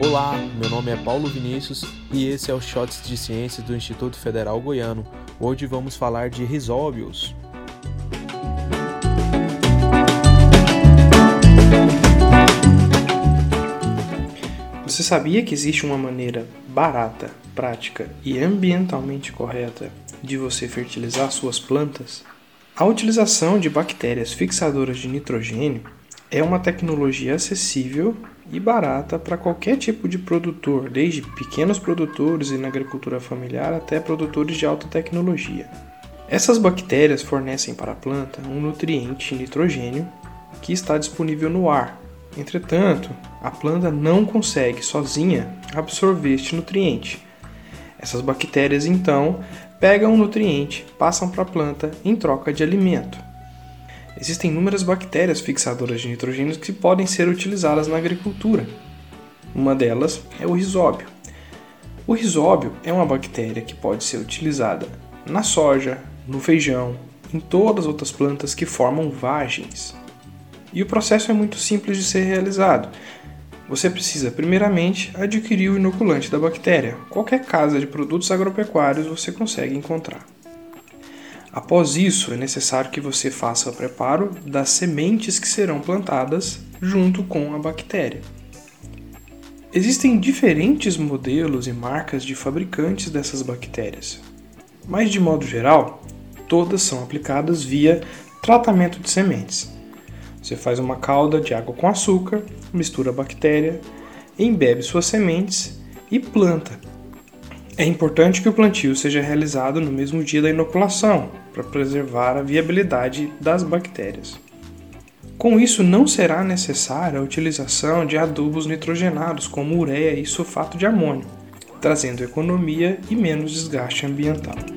Olá, meu nome é Paulo Vinícius e esse é o Shots de Ciências do Instituto Federal Goiano. Hoje vamos falar de risóbios. Você sabia que existe uma maneira barata, prática e ambientalmente correta de você fertilizar suas plantas? A utilização de bactérias fixadoras de nitrogênio é uma tecnologia acessível e barata para qualquer tipo de produtor, desde pequenos produtores e na agricultura familiar até produtores de alta tecnologia. Essas bactérias fornecem para a planta um nutriente nitrogênio que está disponível no ar, Entretanto, a planta não consegue sozinha absorver este nutriente. Essas bactérias então pegam o nutriente, passam para a planta em troca de alimento. Existem inúmeras bactérias fixadoras de nitrogênio que podem ser utilizadas na agricultura. Uma delas é o risóbio. O risóbio é uma bactéria que pode ser utilizada na soja, no feijão, em todas as outras plantas que formam vagens. E o processo é muito simples de ser realizado. Você precisa, primeiramente, adquirir o inoculante da bactéria. Qualquer casa de produtos agropecuários você consegue encontrar. Após isso, é necessário que você faça o preparo das sementes que serão plantadas junto com a bactéria. Existem diferentes modelos e marcas de fabricantes dessas bactérias, mas de modo geral, todas são aplicadas via tratamento de sementes. Você faz uma calda de água com açúcar, mistura a bactéria, embebe suas sementes e planta. É importante que o plantio seja realizado no mesmo dia da inoculação, para preservar a viabilidade das bactérias. Com isso, não será necessária a utilização de adubos nitrogenados como ureia e sulfato de amônio, trazendo economia e menos desgaste ambiental.